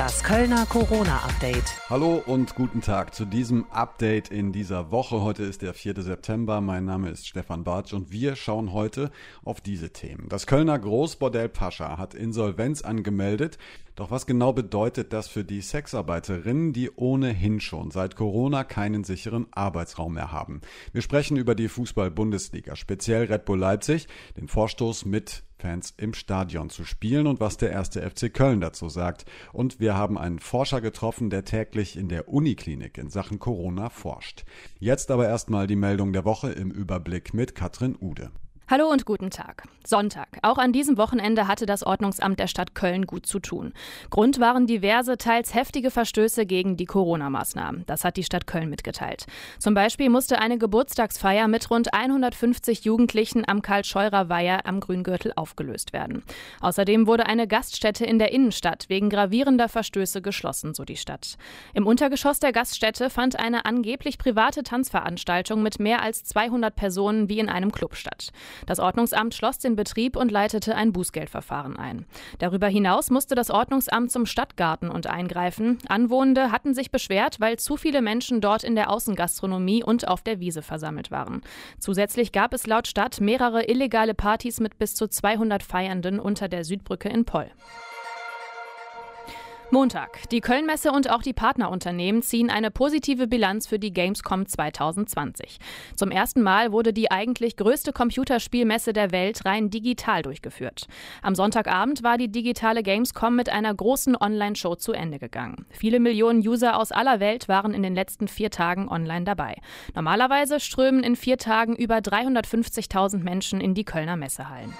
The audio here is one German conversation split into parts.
Das Kölner Corona-Update. Hallo und guten Tag zu diesem Update in dieser Woche. Heute ist der 4. September. Mein Name ist Stefan Bartsch und wir schauen heute auf diese Themen. Das Kölner Großbordell Pascha hat Insolvenz angemeldet. Doch was genau bedeutet das für die Sexarbeiterinnen, die ohnehin schon seit Corona keinen sicheren Arbeitsraum mehr haben? Wir sprechen über die Fußball-Bundesliga, speziell Red Bull Leipzig, den Vorstoß mit Fans im Stadion zu spielen und was der erste FC Köln dazu sagt. Und wir haben einen Forscher getroffen, der täglich in der Uniklinik in Sachen Corona forscht. Jetzt aber erstmal die Meldung der Woche im Überblick mit Katrin Ude. Hallo und guten Tag. Sonntag. Auch an diesem Wochenende hatte das Ordnungsamt der Stadt Köln gut zu tun. Grund waren diverse, teils heftige Verstöße gegen die Corona-Maßnahmen. Das hat die Stadt Köln mitgeteilt. Zum Beispiel musste eine Geburtstagsfeier mit rund 150 Jugendlichen am Karl-Scheurer-Weiher am Grüngürtel aufgelöst werden. Außerdem wurde eine Gaststätte in der Innenstadt wegen gravierender Verstöße geschlossen, so die Stadt. Im Untergeschoss der Gaststätte fand eine angeblich private Tanzveranstaltung mit mehr als 200 Personen wie in einem Club statt. Das Ordnungsamt schloss den Betrieb und leitete ein Bußgeldverfahren ein. Darüber hinaus musste das Ordnungsamt zum Stadtgarten und eingreifen. Anwohnende hatten sich beschwert, weil zu viele Menschen dort in der Außengastronomie und auf der Wiese versammelt waren. Zusätzlich gab es laut Stadt mehrere illegale Partys mit bis zu 200 Feiernden unter der Südbrücke in Poll. Montag. Die Kölnmesse und auch die Partnerunternehmen ziehen eine positive Bilanz für die Gamescom 2020. Zum ersten Mal wurde die eigentlich größte Computerspielmesse der Welt rein digital durchgeführt. Am Sonntagabend war die digitale Gamescom mit einer großen Online-Show zu Ende gegangen. Viele Millionen User aus aller Welt waren in den letzten vier Tagen online dabei. Normalerweise strömen in vier Tagen über 350.000 Menschen in die Kölner Messehallen.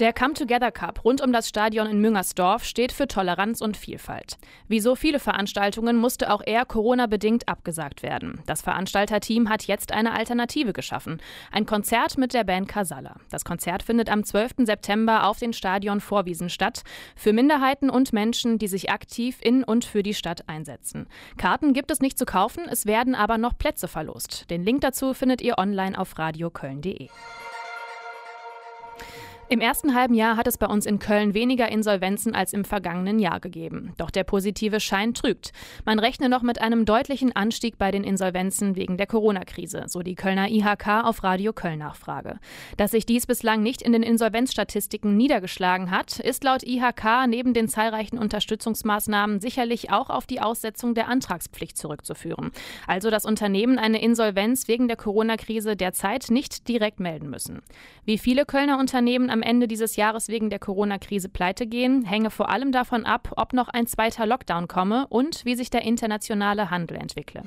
Der Come Together Cup rund um das Stadion in Müngersdorf steht für Toleranz und Vielfalt. Wie so viele Veranstaltungen musste auch er Corona-bedingt abgesagt werden. Das Veranstalterteam hat jetzt eine Alternative geschaffen. Ein Konzert mit der Band Casalla. Das Konzert findet am 12. September auf den Stadion Vorwiesen statt. Für Minderheiten und Menschen, die sich aktiv in und für die Stadt einsetzen. Karten gibt es nicht zu kaufen, es werden aber noch Plätze verlost. Den Link dazu findet ihr online auf radioköln.de. Im ersten halben Jahr hat es bei uns in Köln weniger Insolvenzen als im vergangenen Jahr gegeben. Doch der positive Schein trügt. Man rechne noch mit einem deutlichen Anstieg bei den Insolvenzen wegen der Corona-Krise, so die Kölner IHK auf Radio Köln Nachfrage. Dass sich dies bislang nicht in den Insolvenzstatistiken niedergeschlagen hat, ist laut IHK neben den zahlreichen Unterstützungsmaßnahmen sicherlich auch auf die Aussetzung der Antragspflicht zurückzuführen. Also dass Unternehmen eine Insolvenz wegen der Corona-Krise derzeit nicht direkt melden müssen. Wie viele Kölner Unternehmen am Ende dieses Jahres wegen der Corona-Krise pleite gehen, hänge vor allem davon ab, ob noch ein zweiter Lockdown komme und wie sich der internationale Handel entwickle.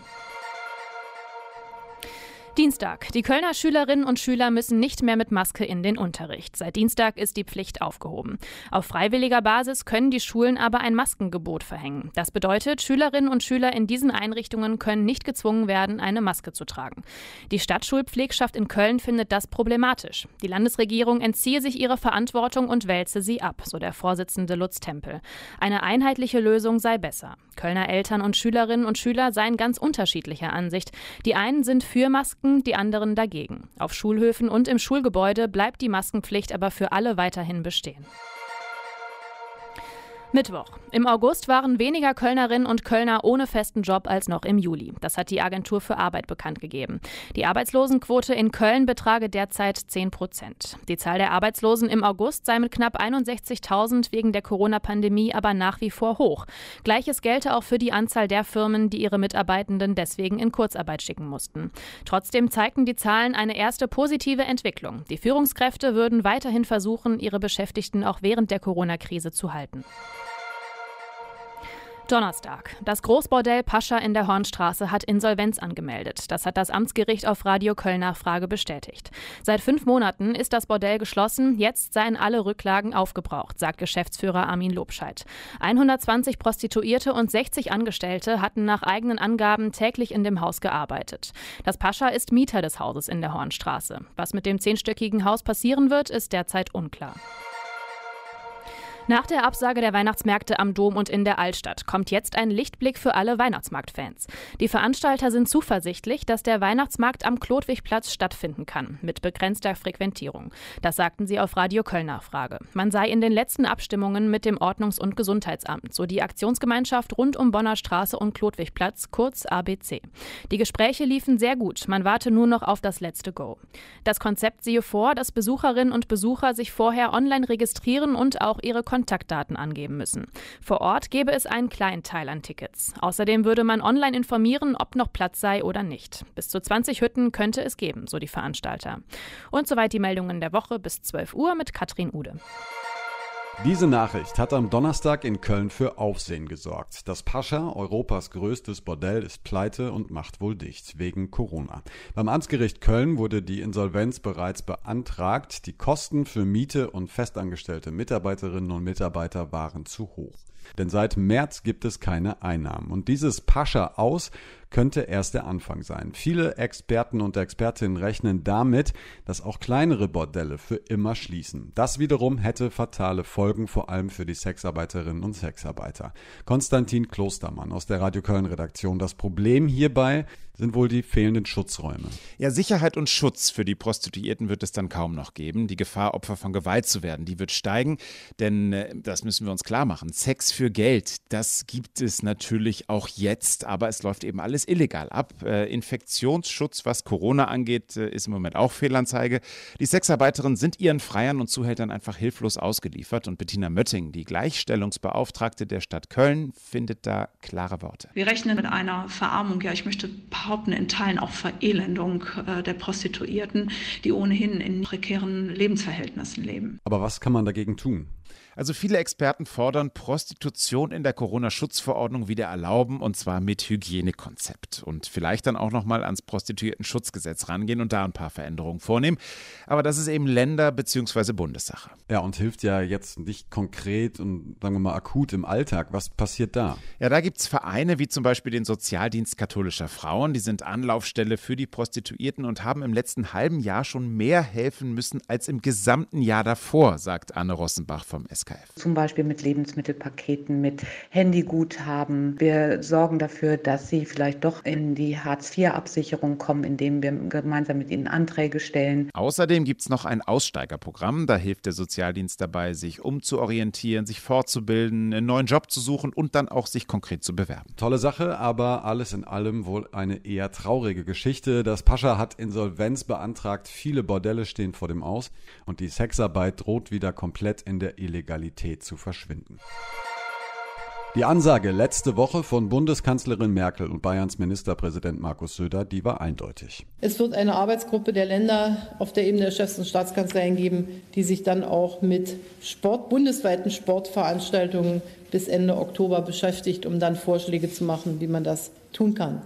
Dienstag. Die Kölner Schülerinnen und Schüler müssen nicht mehr mit Maske in den Unterricht. Seit Dienstag ist die Pflicht aufgehoben. Auf freiwilliger Basis können die Schulen aber ein Maskengebot verhängen. Das bedeutet, Schülerinnen und Schüler in diesen Einrichtungen können nicht gezwungen werden, eine Maske zu tragen. Die Stadtschulpflegschaft in Köln findet das problematisch. Die Landesregierung entziehe sich ihrer Verantwortung und wälze sie ab, so der Vorsitzende Lutz Tempel. Eine einheitliche Lösung sei besser. Kölner Eltern und Schülerinnen und Schüler seien ganz unterschiedlicher Ansicht. Die einen sind für Masken, Masken, die anderen dagegen. Auf Schulhöfen und im Schulgebäude bleibt die Maskenpflicht aber für alle weiterhin bestehen. Mittwoch. Im August waren weniger Kölnerinnen und Kölner ohne festen Job als noch im Juli. Das hat die Agentur für Arbeit bekannt gegeben. Die Arbeitslosenquote in Köln betrage derzeit 10 Prozent. Die Zahl der Arbeitslosen im August sei mit knapp 61.000 wegen der Corona-Pandemie aber nach wie vor hoch. Gleiches gelte auch für die Anzahl der Firmen, die ihre Mitarbeitenden deswegen in Kurzarbeit schicken mussten. Trotzdem zeigten die Zahlen eine erste positive Entwicklung. Die Führungskräfte würden weiterhin versuchen, ihre Beschäftigten auch während der Corona-Krise zu halten. Donnerstag. Das Großbordell Pascha in der Hornstraße hat Insolvenz angemeldet. Das hat das Amtsgericht auf Radio Köln Nachfrage bestätigt. Seit fünf Monaten ist das Bordell geschlossen. Jetzt seien alle Rücklagen aufgebraucht, sagt Geschäftsführer Armin Lobscheid. 120 Prostituierte und 60 Angestellte hatten nach eigenen Angaben täglich in dem Haus gearbeitet. Das Pascha ist Mieter des Hauses in der Hornstraße. Was mit dem zehnstöckigen Haus passieren wird, ist derzeit unklar. Nach der Absage der Weihnachtsmärkte am Dom und in der Altstadt kommt jetzt ein Lichtblick für alle Weihnachtsmarktfans. Die Veranstalter sind zuversichtlich, dass der Weihnachtsmarkt am Klodwigplatz stattfinden kann, mit begrenzter Frequentierung. Das sagten sie auf Radio Köln Nachfrage. Man sei in den letzten Abstimmungen mit dem Ordnungs- und Gesundheitsamt, so die Aktionsgemeinschaft rund um Bonner Straße und Klodwigplatz, kurz ABC. Die Gespräche liefen sehr gut, man warte nur noch auf das letzte Go. Das Konzept siehe vor, dass Besucherinnen und Besucher sich vorher online registrieren und auch ihre Kontaktdaten angeben müssen. Vor Ort gäbe es einen kleinen Teil an Tickets. Außerdem würde man online informieren, ob noch Platz sei oder nicht. Bis zu 20 Hütten könnte es geben, so die Veranstalter. Und soweit die Meldungen der Woche bis 12 Uhr mit Katrin Ude. Diese Nachricht hat am Donnerstag in Köln für Aufsehen gesorgt. Das Pascha, Europas größtes Bordell, ist pleite und macht wohl dicht wegen Corona. Beim Amtsgericht Köln wurde die Insolvenz bereits beantragt. Die Kosten für Miete und festangestellte Mitarbeiterinnen und Mitarbeiter waren zu hoch. Denn seit März gibt es keine Einnahmen. Und dieses Pascha aus könnte erst der Anfang sein. Viele Experten und Expertinnen rechnen damit, dass auch kleinere Bordelle für immer schließen. Das wiederum hätte fatale Folgen, vor allem für die Sexarbeiterinnen und Sexarbeiter. Konstantin Klostermann aus der Radio Köln Redaktion. Das Problem hierbei sind wohl die fehlenden Schutzräume. Ja, Sicherheit und Schutz für die Prostituierten wird es dann kaum noch geben. Die Gefahr, Opfer von Gewalt zu werden, die wird steigen. Denn äh, das müssen wir uns klar machen. Sex für Geld, das gibt es natürlich auch jetzt, aber es läuft eben alles illegal ab. Äh, Infektionsschutz, was Corona angeht, äh, ist im Moment auch Fehlanzeige. Die Sexarbeiterinnen sind ihren Freiern und Zuhältern einfach hilflos ausgeliefert. Und Bettina Mötting, die Gleichstellungsbeauftragte der Stadt Köln, findet da klare Worte. Wir rechnen mit einer Verarmung, ja, ich möchte behaupten, in Teilen auch Verelendung äh, der Prostituierten, die ohnehin in prekären Lebensverhältnissen leben. Aber was kann man dagegen tun? Also viele Experten fordern Prostitution in der Corona-Schutzverordnung wieder erlauben und zwar mit Hygienekonzept und vielleicht dann auch noch mal ans Prostituierten-Schutzgesetz rangehen und da ein paar Veränderungen vornehmen. Aber das ist eben Länder- bzw. Bundessache. Ja, und hilft ja jetzt nicht konkret und sagen wir mal akut im Alltag. Was passiert da? Ja, da gibt es Vereine wie zum Beispiel den Sozialdienst katholischer Frauen. Die sind Anlaufstelle für die Prostituierten und haben im letzten halben Jahr schon mehr helfen müssen als im gesamten Jahr davor, sagt Anne Rossenbach vom. SKF. Zum Beispiel mit Lebensmittelpaketen, mit Handyguthaben. Wir sorgen dafür, dass sie vielleicht doch in die Hartz-IV-Absicherung kommen, indem wir gemeinsam mit ihnen Anträge stellen. Außerdem gibt es noch ein Aussteigerprogramm. Da hilft der Sozialdienst dabei, sich umzuorientieren, sich fortzubilden, einen neuen Job zu suchen und dann auch sich konkret zu bewerben. Tolle Sache, aber alles in allem wohl eine eher traurige Geschichte. Das Pascha hat Insolvenz beantragt, viele Bordelle stehen vor dem Aus und die Sexarbeit droht wieder komplett in der Illegalität Illegalität zu verschwinden. Die Ansage letzte Woche von Bundeskanzlerin Merkel und Bayerns Ministerpräsident Markus Söder, die war eindeutig. Es wird eine Arbeitsgruppe der Länder auf der Ebene der Chefs und Staatskanzleien geben, die sich dann auch mit Sport, bundesweiten Sportveranstaltungen bis Ende Oktober beschäftigt, um dann Vorschläge zu machen, wie man das tun kann.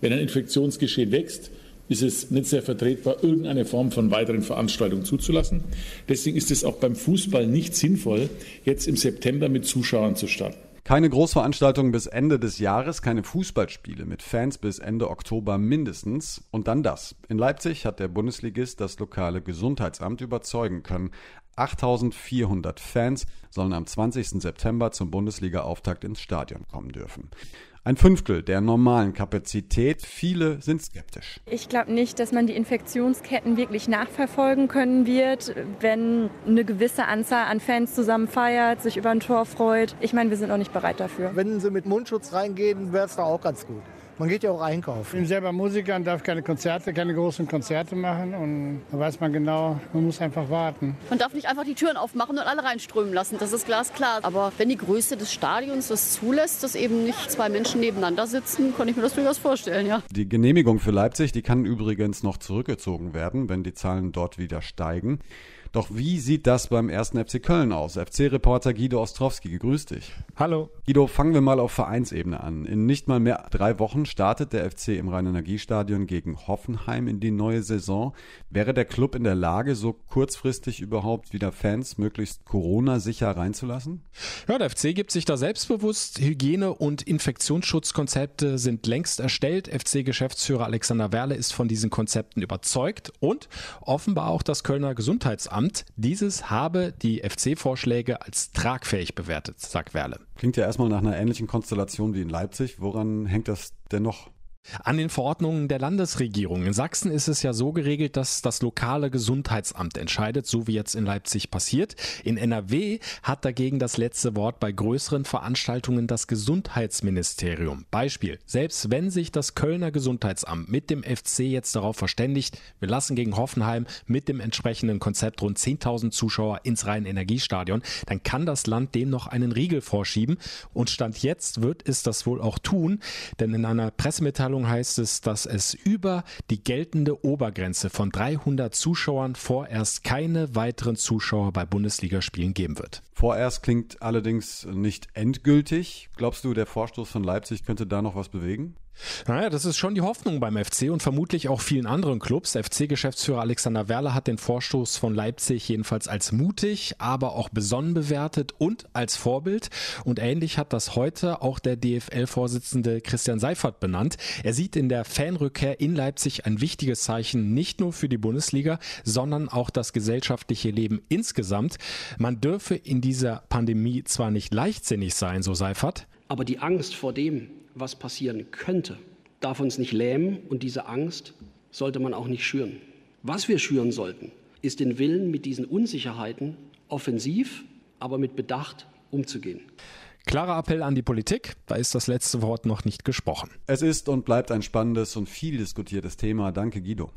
Wenn ein Infektionsgeschehen wächst, ist es nicht sehr vertretbar, irgendeine Form von weiteren Veranstaltungen zuzulassen. Deswegen ist es auch beim Fußball nicht sinnvoll, jetzt im September mit Zuschauern zu starten. Keine Großveranstaltungen bis Ende des Jahres, keine Fußballspiele mit Fans bis Ende Oktober mindestens. Und dann das. In Leipzig hat der Bundesligist das lokale Gesundheitsamt überzeugen können. 8400 Fans sollen am 20. September zum Bundesliga-Auftakt ins Stadion kommen dürfen. Ein Fünftel der normalen Kapazität. Viele sind skeptisch. Ich glaube nicht, dass man die Infektionsketten wirklich nachverfolgen können wird, wenn eine gewisse Anzahl an Fans zusammen feiert, sich über ein Tor freut. Ich meine, wir sind noch nicht bereit dafür. Wenn sie mit Mundschutz reingehen, wäre es doch auch ganz gut. Man geht ja auch einkaufen. Ich bin selber Musiker und darf keine Konzerte, keine großen Konzerte machen. Und da weiß man genau, man muss einfach warten. Man darf nicht einfach die Türen aufmachen und alle reinströmen lassen. Das ist glasklar. Aber wenn die Größe des Stadions das zulässt, dass eben nicht zwei Menschen nebeneinander sitzen, kann ich mir das durchaus vorstellen, ja. Die Genehmigung für Leipzig, die kann übrigens noch zurückgezogen werden, wenn die Zahlen dort wieder steigen. Doch wie sieht das beim ersten FC Köln aus? FC-Reporter Guido Ostrowski, gegrüß dich. Hallo. Guido, fangen wir mal auf Vereinsebene an. In nicht mal mehr drei Wochen startet der FC im Rhein-Energiestadion gegen Hoffenheim in die neue Saison. Wäre der Club in der Lage, so kurzfristig überhaupt wieder Fans möglichst Corona-sicher reinzulassen? Ja, der FC gibt sich da selbstbewusst. Hygiene- und Infektionsschutzkonzepte sind längst erstellt. FC-Geschäftsführer Alexander Werle ist von diesen Konzepten überzeugt und offenbar auch das Kölner Gesundheitsamt. Dieses habe die FC-Vorschläge als tragfähig bewertet, sagt Werle. Klingt ja erstmal nach einer ähnlichen Konstellation wie in Leipzig. Woran hängt das denn noch? An den Verordnungen der Landesregierung. In Sachsen ist es ja so geregelt, dass das lokale Gesundheitsamt entscheidet, so wie jetzt in Leipzig passiert. In NRW hat dagegen das letzte Wort bei größeren Veranstaltungen das Gesundheitsministerium. Beispiel, selbst wenn sich das Kölner Gesundheitsamt mit dem FC jetzt darauf verständigt, wir lassen gegen Hoffenheim mit dem entsprechenden Konzept rund 10.000 Zuschauer ins Rhein-Energiestadion, dann kann das Land dem noch einen Riegel vorschieben. Und Stand jetzt wird es das wohl auch tun, denn in einer Pressemitteilung Mitteilung heißt es, dass es über die geltende Obergrenze von 300 Zuschauern vorerst keine weiteren Zuschauer bei Bundesligaspielen geben wird. Vorerst klingt allerdings nicht endgültig. Glaubst du, der Vorstoß von Leipzig könnte da noch was bewegen? Naja, das ist schon die Hoffnung beim FC und vermutlich auch vielen anderen Clubs. FC-Geschäftsführer Alexander Werle hat den Vorstoß von Leipzig jedenfalls als mutig, aber auch besonnen bewertet und als Vorbild. Und ähnlich hat das heute auch der DFL-Vorsitzende Christian Seifert benannt. Er sieht in der Fanrückkehr in Leipzig ein wichtiges Zeichen nicht nur für die Bundesliga, sondern auch das gesellschaftliche Leben insgesamt. Man dürfe in dieser Pandemie zwar nicht leichtsinnig sein, so Seifert, aber die Angst vor dem, was passieren könnte, darf uns nicht lähmen und diese Angst sollte man auch nicht schüren. Was wir schüren sollten, ist den Willen, mit diesen Unsicherheiten offensiv, aber mit Bedacht umzugehen. Klarer Appell an die Politik, da ist das letzte Wort noch nicht gesprochen. Es ist und bleibt ein spannendes und viel diskutiertes Thema. Danke, Guido.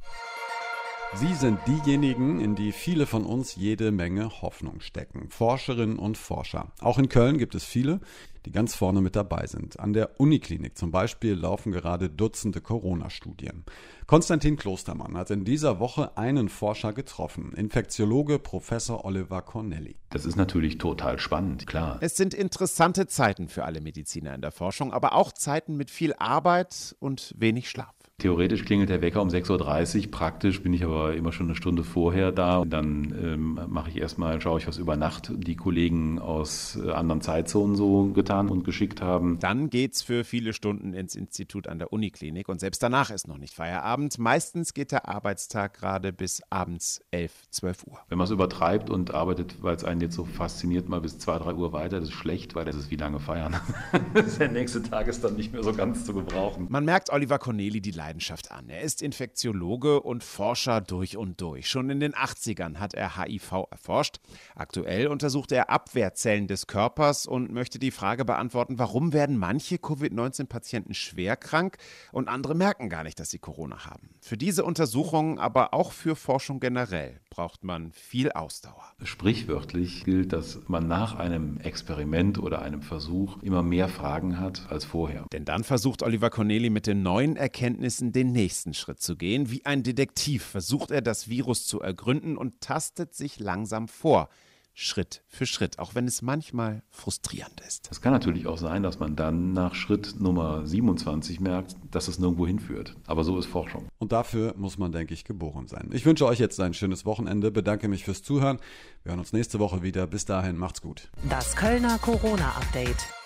Sie sind diejenigen, in die viele von uns jede Menge Hoffnung stecken. Forscherinnen und Forscher. Auch in Köln gibt es viele, die ganz vorne mit dabei sind. An der Uniklinik zum Beispiel laufen gerade Dutzende Corona-Studien. Konstantin Klostermann hat in dieser Woche einen Forscher getroffen, Infektiologe Professor Oliver Cornelli. Das ist natürlich total spannend, klar. Es sind interessante Zeiten für alle Mediziner in der Forschung, aber auch Zeiten mit viel Arbeit und wenig Schlaf. Theoretisch klingelt der Wecker um 6.30 Uhr, praktisch bin ich aber immer schon eine Stunde vorher da. Dann ähm, mache ich erstmal, schaue ich, was über Nacht die Kollegen aus äh, anderen Zeitzonen so getan und geschickt haben. Dann geht's für viele Stunden ins Institut an der Uniklinik und selbst danach ist noch nicht Feierabend. Meistens geht der Arbeitstag gerade bis abends 11, 12 Uhr. Wenn man es übertreibt und arbeitet, weil es einen jetzt so fasziniert, mal bis 2, 3 Uhr weiter, das ist schlecht, weil das ist wie lange feiern. der nächste Tag ist dann nicht mehr so ganz zu gebrauchen. Man merkt Oliver Corneli die Leidenschaft Leidenschaft an. Er ist Infektiologe und Forscher durch und durch. Schon in den 80ern hat er HIV erforscht. Aktuell untersucht er Abwehrzellen des Körpers und möchte die Frage beantworten, warum werden manche Covid-19-Patienten schwer krank und andere merken gar nicht, dass sie Corona haben. Für diese Untersuchungen, aber auch für Forschung generell, braucht man viel Ausdauer. Sprichwörtlich gilt, dass man nach einem Experiment oder einem Versuch immer mehr Fragen hat als vorher. Denn dann versucht Oliver Corneli mit den neuen Erkenntnissen Ergebnissen den nächsten Schritt zu gehen. Wie ein Detektiv versucht er das Virus zu ergründen und tastet sich langsam vor. Schritt für Schritt, auch wenn es manchmal frustrierend ist. Es kann natürlich auch sein, dass man dann nach Schritt Nummer 27 merkt, dass es nirgendwo hinführt. Aber so ist Forschung. Und dafür muss man, denke ich, geboren sein. Ich wünsche euch jetzt ein schönes Wochenende, bedanke mich fürs Zuhören. Wir hören uns nächste Woche wieder. Bis dahin, macht's gut. Das Kölner Corona-Update.